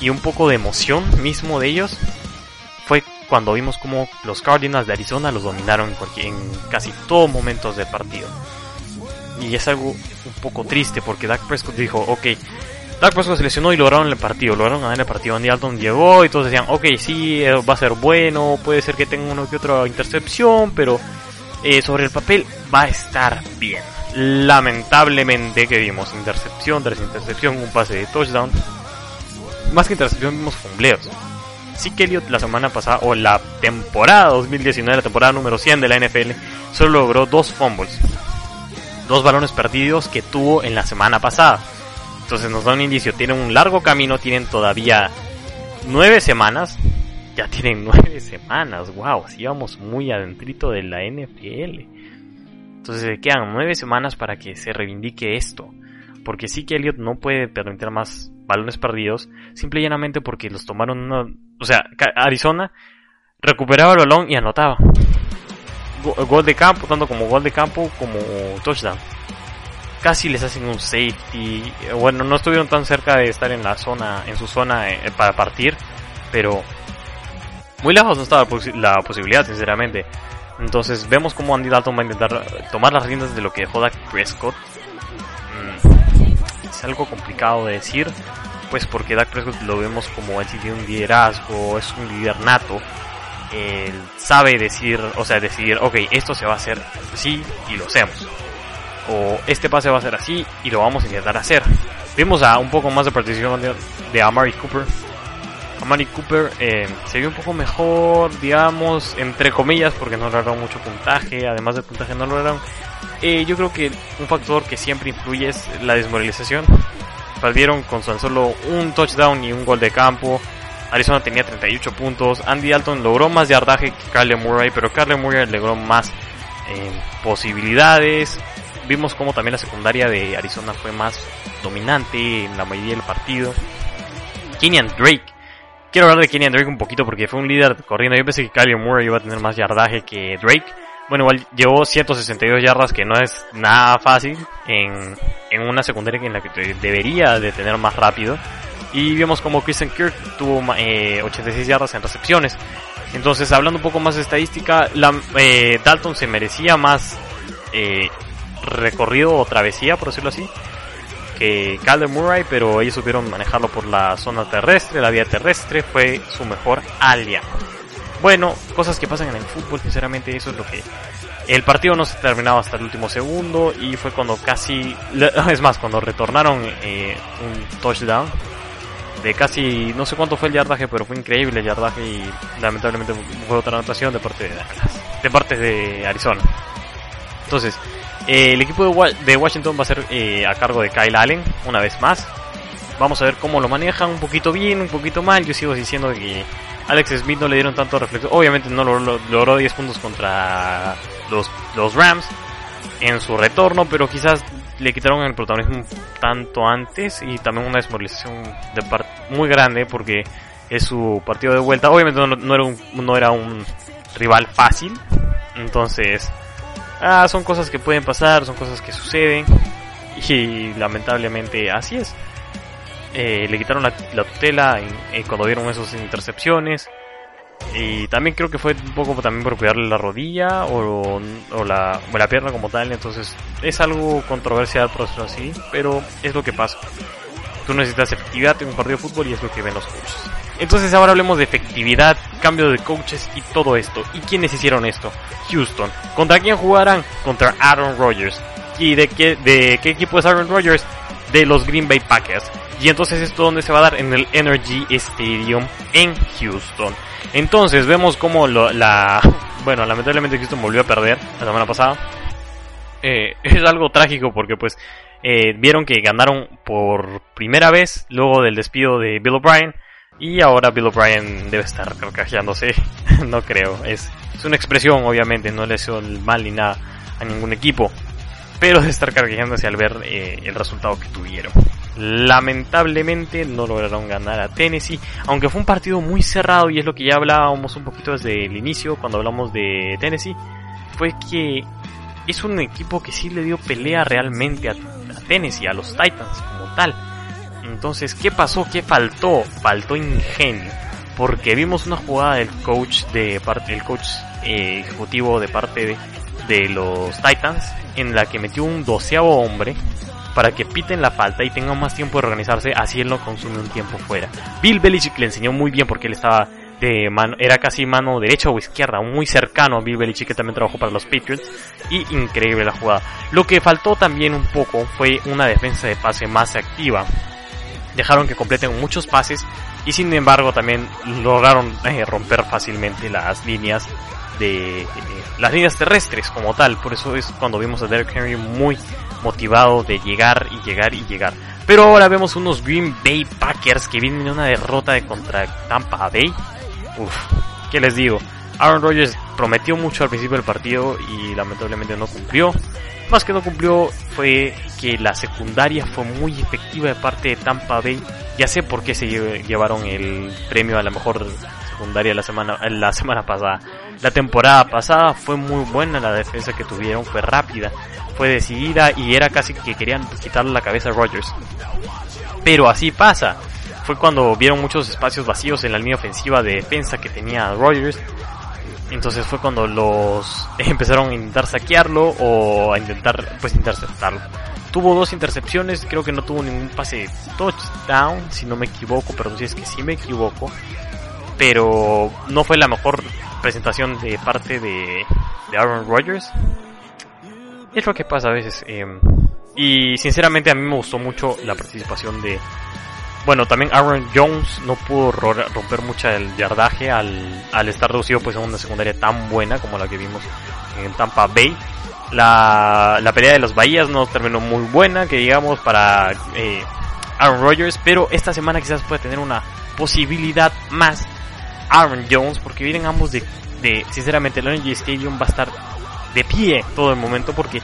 y un poco de emoción mismo de ellos, fue cuando vimos como los Cardinals de Arizona los dominaron en, casi todos momentos del partido. Y es algo un poco triste porque Dak Prescott dijo, ok, Dak Prescott se lesionó y lograron el partido, lograron ganar el partido. Andy Dalton llegó y todos decían, ok, sí, eh, va a ser bueno, puede ser que tenga uno que otra intercepción, pero eh, sobre el papel va a estar bien. Lamentablemente que vimos intercepción tras intercepción, un pase de touchdown. Más que intercepción vimos fumbleos. Sí que Elliot la semana pasada, o la temporada 2019, la temporada número 100 de la NFL, solo logró dos fumbles. Dos balones perdidos que tuvo en la semana pasada entonces nos da un indicio, tienen un largo camino, tienen todavía nueve semanas ya tienen nueve semanas, wow, así vamos muy adentrito de la NFL. Entonces quedan nueve semanas para que se reivindique esto. Porque sí que Elliot no puede permitir más balones perdidos, simple y llanamente porque los tomaron O sea, Arizona recuperaba el balón y anotaba. Gol de campo, tanto como gol de campo como touchdown. Casi les hacen un safety. Bueno, no estuvieron tan cerca de estar en la zona, en su zona eh, para partir, pero muy lejos no estaba la posibilidad, sinceramente. Entonces vemos cómo Andy Dalton va a intentar tomar las riendas de lo que dejó Dak Prescott. Mm, es algo complicado de decir, pues porque Dak Prescott lo vemos como él tiene un liderazgo, es un líder nato. Sabe decir, o sea, decidir, ok, esto se va a hacer así y lo hacemos. O este pase va a ser así y lo vamos a intentar hacer. Vimos a un poco más de participación de Amari Cooper Amari Cooper eh, se vio un poco mejor, digamos, entre comillas, porque no lograron mucho puntaje, además del puntaje no lograron. Eh, yo creo que un factor que siempre influye es la desmoralización. Perdieron con tan solo un touchdown y un gol de campo. Arizona tenía 38 puntos. Andy Alton logró más yardaje que Carly Murray, pero Carly Murray logró más eh, posibilidades. Vimos como también la secundaria de Arizona fue más dominante en la mayoría del partido. Kenyan Drake quiero hablar de Kenny Drake un poquito porque fue un líder corriendo. Yo pensé que Kylie Moore iba a tener más yardaje que Drake. Bueno, igual llevó 162 yardas, que no es nada fácil en, en una secundaria en la que debería de tener más rápido. Y vimos como Christian Kirk tuvo 86 eh, yardas en recepciones. Entonces, hablando un poco más de estadística, la, eh, Dalton se merecía más eh, recorrido o travesía, por decirlo así que Calder Murray, pero ellos supieron manejarlo por la zona terrestre, la vía terrestre fue su mejor aliado. Bueno, cosas que pasan en el fútbol, sinceramente eso es lo que... El partido no se terminaba hasta el último segundo y fue cuando casi... Es más, cuando retornaron eh, un touchdown de casi... No sé cuánto fue el yardaje, pero fue increíble el yardaje y lamentablemente fue otra anotación de parte de de parte de Arizona. Entonces, eh, el equipo de, Washington va a ser eh, a cargo de Kyle Allen, una vez más. Vamos a ver cómo lo manejan, un poquito bien, un poquito mal. Yo sigo diciendo que Alex Smith no le dieron tanto reflejo. Obviamente no logró 10 puntos contra los, los Rams en su retorno, pero quizás le quitaron el protagonismo tanto antes y también una desmoralización de muy grande porque es su partido de vuelta. Obviamente no, era, un, no era un rival fácil, entonces Ah, son cosas que pueden pasar, son cosas que suceden. Y lamentablemente así es. Eh, le quitaron la, tutela en, cuando dieron esas intercepciones. Y también creo que fue un poco también por cuidarle la rodilla o, o, la, o la pierna como tal. Entonces es algo controversial por eso así, pero es lo que pasa. Tú necesitas efectividad en un partido de fútbol y es lo que ven los coaches. Entonces ahora hablemos de efectividad, cambio de coaches y todo esto. ¿Y quiénes hicieron esto? Houston. ¿Contra quién jugarán? Contra Aaron Rodgers. ¿Y de qué, de qué equipo es Aaron Rodgers? De los Green Bay Packers. Y entonces esto donde se va a dar en el Energy Stadium en Houston. Entonces vemos como la... Bueno, lamentablemente Houston volvió a perder la semana pasada. Eh, es algo trágico porque pues eh, vieron que ganaron por primera vez luego del despido de Bill O'Brien y ahora Bill O'Brien debe estar carcajeándose. no creo. Es, es una expresión, obviamente. No le hizo mal ni nada a ningún equipo. Pero de estar carcajeándose al ver eh, el resultado que tuvieron. Lamentablemente no lograron ganar a Tennessee. Aunque fue un partido muy cerrado. Y es lo que ya hablábamos un poquito desde el inicio. Cuando hablamos de Tennessee. Fue que es un equipo que sí le dio pelea realmente a, a Tennessee. A los Titans como tal entonces, ¿qué pasó? ¿Qué faltó? Faltó ingenio. Porque vimos una jugada del coach de parte del coach eh, ejecutivo de parte de, los Titans en la que metió un doceavo hombre para que piten la falta y tengan más tiempo de organizarse, así él no consume un tiempo fuera. Bill Belichick le enseñó muy bien porque él estaba de mano, era casi mano derecha o izquierda, muy cercano a Bill Belichick que también trabajó para los Patriots y increíble la jugada. Lo que faltó también un poco fue una defensa de pase más activa dejaron que completen muchos pases y sin embargo también lograron eh, romper fácilmente las líneas de eh, las líneas terrestres como tal. Por eso es cuando vimos a Derrick Henry muy motivado de llegar y llegar y llegar. Pero ahora vemos unos Green Bay Packers que vienen de una derrota de contra Tampa Bay. Uf, ¿qué les digo? Aaron Rodgers prometió mucho al principio del partido y lamentablemente no cumplió. Más que no cumplió fue que la secundaria fue muy efectiva de parte de Tampa Bay. Ya sé por qué se llevaron el premio a la mejor secundaria la semana, la semana pasada. La temporada pasada fue muy buena la defensa que tuvieron, fue rápida, fue decidida y era casi que querían quitarle la cabeza a Rodgers. Pero así pasa. Fue cuando vieron muchos espacios vacíos en la línea ofensiva de defensa que tenía Rodgers entonces fue cuando los empezaron a intentar saquearlo o a intentar pues interceptarlo. Tuvo dos intercepciones, creo que no tuvo ningún pase touchdown, si no me equivoco, pero si es que sí me equivoco. Pero no fue la mejor presentación de parte de, Aaron Rodgers. Es lo que pasa a veces. Em, y sinceramente a mí me gustó mucho la participación de, bueno, también Aaron Jones no pudo romper mucho el yardaje al, al estar reducido pues en una secundaria tan buena como la que vimos en Tampa Bay. La, la pelea de los Bahías no terminó muy buena, que digamos, para eh, Aaron Rodgers, pero esta semana quizás puede tener una posibilidad más Aaron Jones, porque vienen ambos de, de sinceramente, el Energy Stadium va a estar de pie todo el momento, porque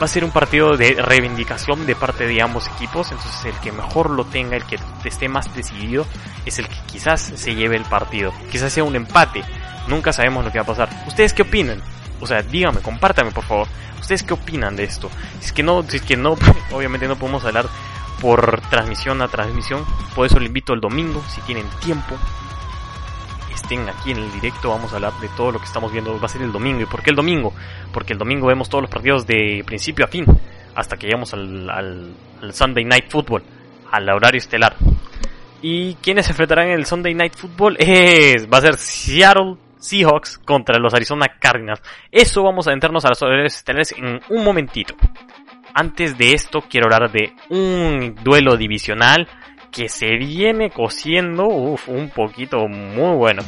va a ser un partido de reivindicación de parte de ambos equipos, entonces el que mejor lo tenga, el que esté más decidido, es el que quizás se lleve el partido. Quizás sea un empate, nunca sabemos lo que va a pasar. ¿Ustedes qué opinan? O sea, díganme, compártame por favor. ¿Ustedes qué opinan de esto? Si es que no, si es que no, obviamente no podemos hablar por transmisión a transmisión, por eso le invito el domingo, si tienen tiempo, estén aquí en el directo, vamos a hablar de todo lo que estamos viendo. Va a ser el domingo. ¿Y por qué el domingo? Porque el domingo vemos todos los partidos de principio a fin, hasta que llegamos al, Sunday Night Football, al horario estelar. ¿Y quiénes se enfrentarán en el Sunday Night Football? Es, va a ser Seattle Seahawks contra los Arizona Cardinals. Eso vamos a entrarnos a los horarios estelares en un momentito. Antes de esto quiero hablar de un duelo divisional que se viene cociendo, un poquito muy bueno.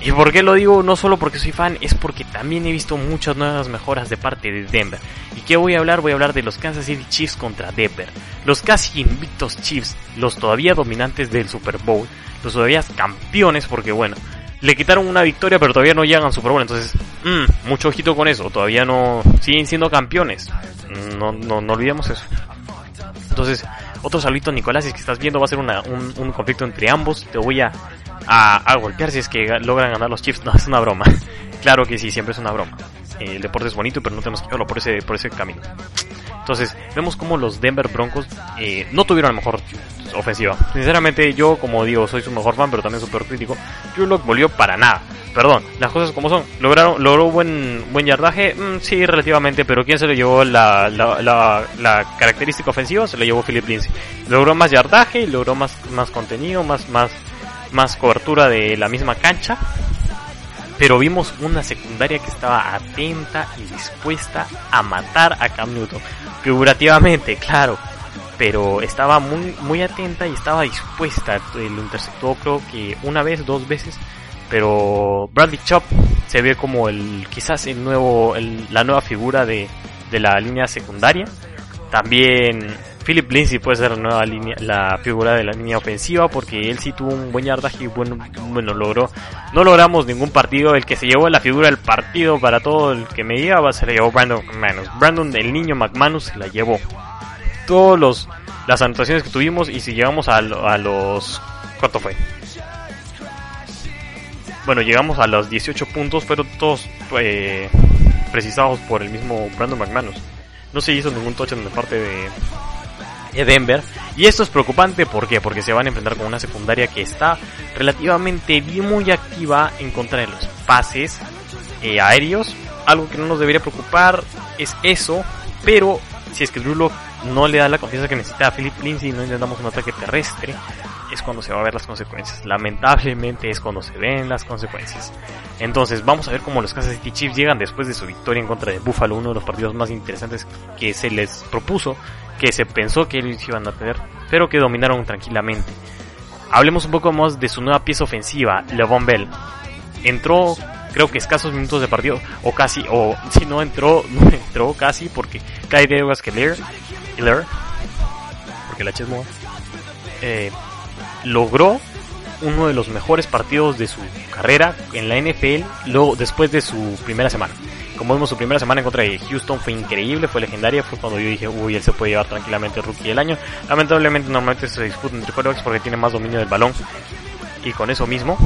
¿Y por qué lo digo? No solo porque soy fan, es porque también he visto muchas nuevas mejoras de parte de Denver. ¿Y qué voy a hablar? Voy a hablar de los Kansas City Chiefs contra Denver. Los casi invictos Chiefs, los todavía dominantes del Super Bowl, los todavía campeones, porque bueno, le quitaron una victoria, pero todavía no llegan al Super Bowl. Entonces, mmm, mucho ojito con eso. Todavía no siguen siendo campeones. No, no, no olvidemos eso. Entonces, otro saludito Nicolás, si es que estás viendo, va a ser un, conflicto entre ambos. Te voy a, a, golpear si es que logran ganar los Chiefs. No, es una broma. Claro que sí, siempre es una broma. el deporte es bonito, pero no tenemos que verlo por ese, por ese camino. Entonces, vemos como los Denver Broncos eh, no tuvieron la mejor ofensiva. Sinceramente, yo, como digo, soy su mejor fan, pero también súper crítico. Yo lo volvió para nada. Perdón, las cosas como son. ¿Lograron, ¿Logró buen, buen yardaje? Mm, sí, relativamente, pero ¿quién se le llevó la, la, la, característica ofensiva? Se le llevó Philip Lindsay. Logró más yardaje, logró más, más contenido, más, más, más cobertura de la misma cancha. Pero vimos una secundaria que estaba atenta y dispuesta a matar a Cam Newton. Figurativamente, claro pero estaba muy muy atenta y estaba dispuesta. Lo interceptó creo que una vez, dos veces, pero Bradley Chop se ve como el quizás el nuevo la nueva figura de, de la línea secundaria. También Philip Lindsay puede ser la nueva línea, la figura de la línea ofensiva porque él sí tuvo un buen yardaje y bueno, bueno logró. No logramos ningún partido. El que se llevó la figura del partido para todo el que me lleva se la llevó Brandon McManus. Brandon, el niño McManus, se la llevó. Todos los las anotaciones que tuvimos y si llegamos a, a los ¿cuánto fue? Bueno, llegamos a los 18 puntos, pero todos eh, precisados por el mismo Brandon McManus. No se hizo ningún touchdown de parte de, Denver. Y esto es preocupante, ¿por qué? Porque se van a enfrentar con una secundaria que está relativamente muy activa en contra de los pases eh, aéreos. Algo que no nos debería preocupar es eso, pero si es que Drew no le da la confianza que necesita a Philip Lindsay y no intentamos un ataque terrestre, es cuando se va a ver las consecuencias. Lamentablemente es cuando se ven las consecuencias. Entonces vamos a ver cómo los Kansas City Chiefs llegan después de su victoria en contra de Buffalo, uno de los partidos más interesantes que se les propuso, que se pensó que ellos iban a tener, pero que dominaron tranquilamente. Hablemos un poco más de su nueva pieza ofensiva, LeVon Bell. Entró creo que escasos minutos de partido, o casi, o si no entró, entró casi porque cae de que Lear, porque la chesmo, eh, logró uno de los mejores partidos de su carrera en la NFL luego, después de su primera semana. Como vimos, su primera semana en contra de Houston fue increíble, fue legendaria. Fue cuando yo dije, uy, él se puede llevar tranquilamente el rookie del año. Lamentablemente, normalmente se disputa entre quarterbacks porque tiene más dominio del balón. Y con eso mismo,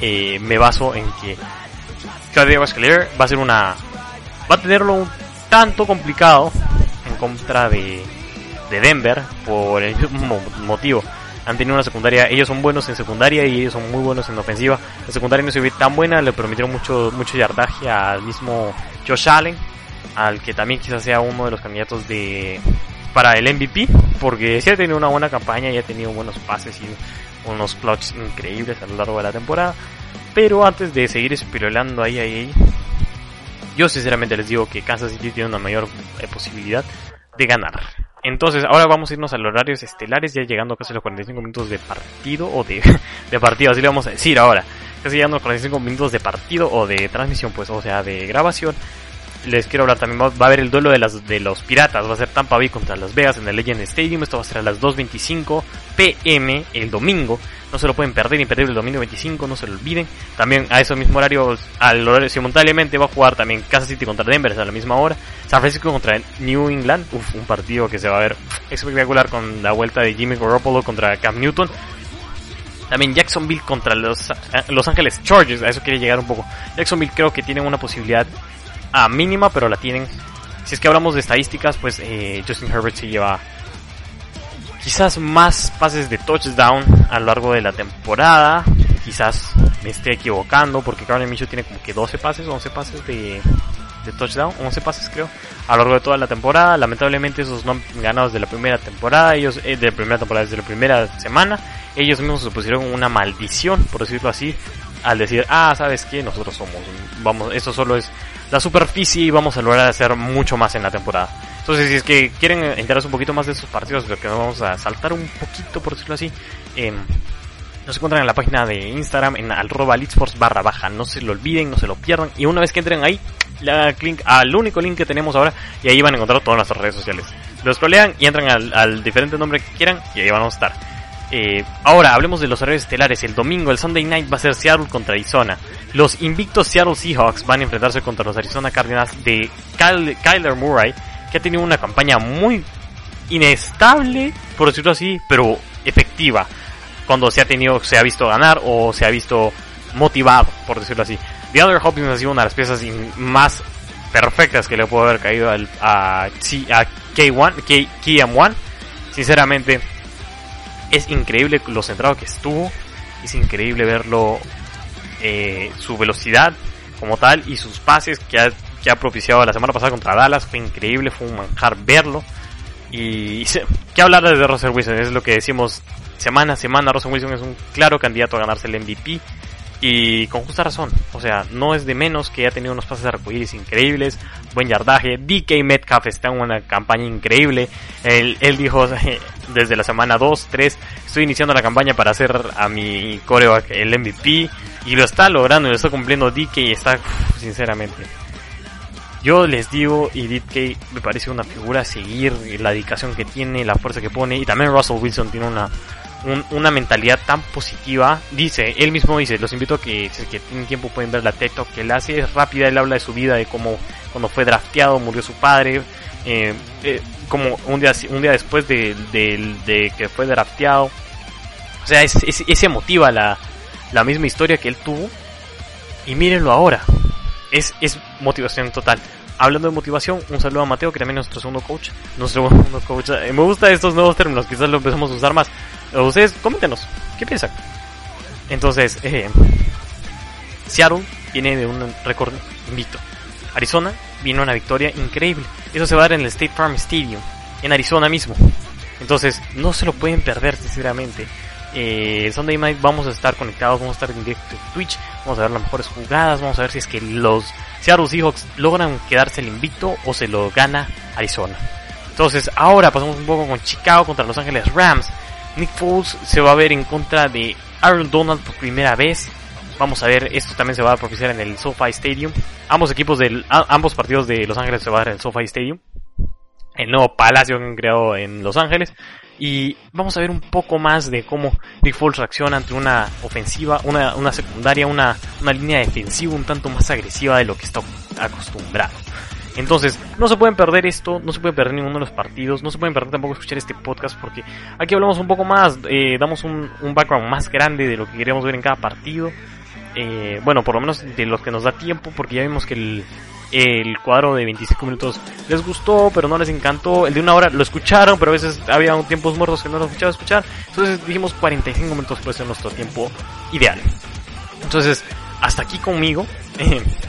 eh, me baso en que Claudio Escalier va a ser una. va a tenerlo un tanto complicado en contra de, de Denver por el mismo motivo han tenido una secundaria, ellos son buenos en secundaria y ellos son muy buenos en ofensiva. La secundaria no se ve tan buena, le permitieron mucho, mucho yardaje al mismo Josh Allen, al que también quizás sea uno de los candidatos de para el MVP, porque sí ha tenido una buena campaña y ha tenido buenos pases y unos clutches increíbles a lo largo de la temporada. Pero antes de seguir espirolando ahí, ahí, ahí, yo sinceramente les digo que Kansas City tiene una mayor posibilidad de ganar. Entonces, ahora vamos a irnos a los horarios estelares, ya llegando casi a los 45 minutos de partido o de, de partido, así le vamos a decir ahora. Casi llegando a los 45 minutos de partido o de transmisión, pues, o sea, de grabación. Les quiero hablar también, va a haber el duelo de, las, de los piratas, va a ser Tampa Bay contra Las Vegas en el Legend Stadium, esto va a ser a las 2.25 pm el domingo. No se lo pueden perder, imperdible el domingo 25, no se lo olviden. También a ese mismo horario, al horario simultáneamente va a jugar también Kansas City contra Denver a la misma hora. San Francisco contra New England, Uf, un partido que se va a ver espectacular con la vuelta de Jimmy Garoppolo contra Cam Newton. También Jacksonville contra los, eh, los Ángeles Chargers, a eso quiere llegar un poco. Jacksonville creo que tiene una posibilidad a mínima, pero la tienen. Si es que hablamos de estadísticas, pues eh, Justin Herbert se lleva quizás más pases de touchdown a lo largo de la temporada. Quizás me esté equivocando porque Carmen Micho tiene como que 12 pases, 11 pases de, de touchdown, 11 pases creo, a lo largo de toda la temporada. Lamentablemente esos no han ganado desde la primera temporada, ellos eh, de la primera temporada, desde la primera semana. Ellos mismos se pusieron una maldición, por decirlo así, al decir, ah, ¿sabes qué? Nosotros somos, vamos, eso solo es la superficie y vamos a lograr hacer mucho más en la temporada. Entonces, si es que quieren enterarse un poquito más de esos partidos, lo que vamos a saltar un poquito, por decirlo así, eh, nos encuentran en la página de Instagram en arroba barra baja. No se lo olviden, no se lo pierdan. Y una vez que entren ahí, le dan clic al único link que tenemos ahora y ahí van a encontrar todas nuestras redes sociales. Los scrollean y entran al, al diferente nombre que quieran y ahí van a estar. Eh, ahora hablemos de los horarios estelares. El domingo, el Sunday Night va a ser Seattle contra Arizona. Los invictos Seattle Seahawks van a enfrentarse contra los Arizona Cardinals de Kyler Murray que ha tenido una campaña muy inestable, por decirlo así, pero efectiva. Cuando se ha tenido, se ha visto ganar o se ha visto motivado, por decirlo así. DeAndre Hopkins ha sido una de las piezas más perfectas que le puede haber caído al, a, a K1, KM1. Sinceramente, es increíble lo centrado que estuvo. Es increíble verlo, eh, su velocidad como tal y sus pases que ha que propiciado la semana pasada contra Dallas. Fue increíble, fue un manjar verlo. Y qué hablar de Russell Wilson, es lo que decimos semana a semana. Russell Wilson es un claro candidato a ganarse el MVP. Y con justa razón, o sea, no es de menos que ha tenido unos pases de arcoíris increíbles, buen yardaje. DK Metcalf está en una campaña increíble. Él, él dijo desde la semana 2, 3, estoy iniciando la campaña para hacer a mi coreback el MVP. Y lo está logrando lo está cumpliendo DK y está, sinceramente, yo les digo, y que me parece una figura a seguir, la dedicación que tiene, la fuerza que pone, y también Russell Wilson tiene una, una mentalidad tan positiva. Dice, él mismo dice, los invito a que si que tienen tiempo pueden ver la TikTok que él hace, es rápida, él habla de su vida, de cómo cuando fue drafteado, murió su padre, eh, eh, como un día, un día después de, de, que fue drafteado. O sea, es, es, es emotiva la, misma historia que él tuvo. Y mírenlo ahora. Es, es motivación total hablando de motivación, un saludo a Mateo, que también es nuestro segundo coach. Nuestro segundo coach. Eh, me gustan estos nuevos términos, quizás lo empezamos a usar más. Ustedes, coméntenos, ¿qué piensan? Entonces, eh, Seattle viene de un récord invicto. Arizona viene una victoria increíble. Eso se va a dar en el State Farm Stadium, en Arizona mismo. Entonces, no se lo pueden perder, sinceramente. Eh, Sunday Night vamos a estar conectados, vamos a estar en directo en Twitch, vamos a ver las mejores jugadas, vamos a ver si es que los Seattle Seahawks logran quedarse el invicto o se lo gana Arizona. Entonces, ahora pasamos un poco con Chicago contra Los Ángeles Rams. Nick Foles se va a ver en contra de Aaron Donald por primera vez. Vamos a ver, esto también se va a propiciar en el SoFi Stadium. Ambos equipos del, ambos partidos de Los Ángeles se va a dar en el SoFi Stadium. El nuevo palacio que han creado en Los Ángeles. Y vamos a ver un poco más de cómo Big Falls reacciona ante una ofensiva, una, una secundaria, una, una línea defensiva un tanto más agresiva de lo que está acostumbrado. Entonces, no se pueden perder esto, no se pueden perder ninguno de los partidos, no se pueden perder tampoco escuchar este podcast porque aquí hablamos un poco más, eh, damos un, un, background más grande de lo que queremos ver en cada partido. Eh, bueno, por lo menos de los que nos da tiempo porque ya vimos que el, el cuadro de 25 minutos les gustó, pero no les encantó. El de una hora lo escucharon, pero a veces había tiempos muertos que no lo escuchaba escuchar. Entonces dijimos 45 minutos puede ser nuestro tiempo ideal. Entonces, hasta aquí conmigo.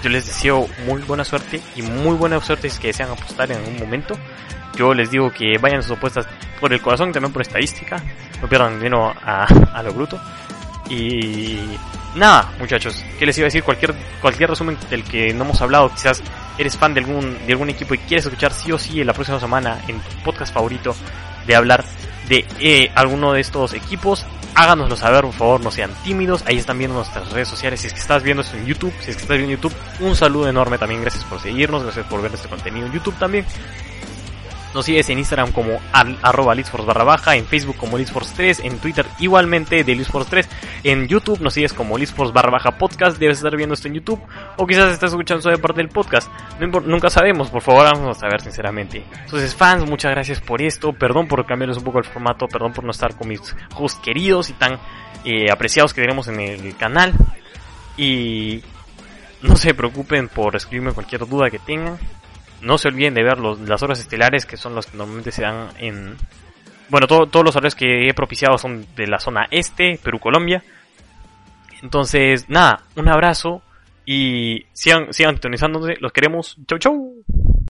yo les deseo muy buena suerte y muy buena suerte si que desean apostar en algún momento. Yo les digo que vayan sus apuestas por el corazón y también por estadística. No pierdan dinero a, a lo bruto. Y nada, muchachos, ¿qué les iba a decir? Cualquier, cualquier resumen del que no hemos hablado, quizás eres fan de algún, de algún equipo y quieres escuchar sí o sí en la próxima semana en tu podcast favorito de hablar de eh, alguno de estos equipos, háganoslo saber, por favor, no sean tímidos. Ahí están viendo nuestras redes sociales. Si es que estás viendo esto en YouTube, si es que estás viendo en YouTube, un saludo enorme también. Gracias por seguirnos, gracias por ver este contenido en YouTube también. Nos sigues en Instagram como al, arroba barra baja, en Facebook como Lidsforce 3, en Twitter igualmente de Lidsforce 3, en YouTube nos sigues como baja podcast, debes estar viendo esto en YouTube, o quizás estás escuchando eso de parte del podcast, nunca sabemos, por favor vamos a ver sinceramente. Entonces fans, muchas gracias por esto, perdón por cambiarles un poco el formato, perdón por no estar con mis hosts queridos y tan eh, apreciados que tenemos en el canal, y no se preocupen por escribirme cualquier duda que tengan. No se olviden de ver los, las horas estelares que son los que normalmente se dan en... Bueno, todos los horarios que he propiciado son de la zona este, Perú-Colombia. Entonces, nada, un abrazo y sigan, sigan Los queremos. Chau, chau.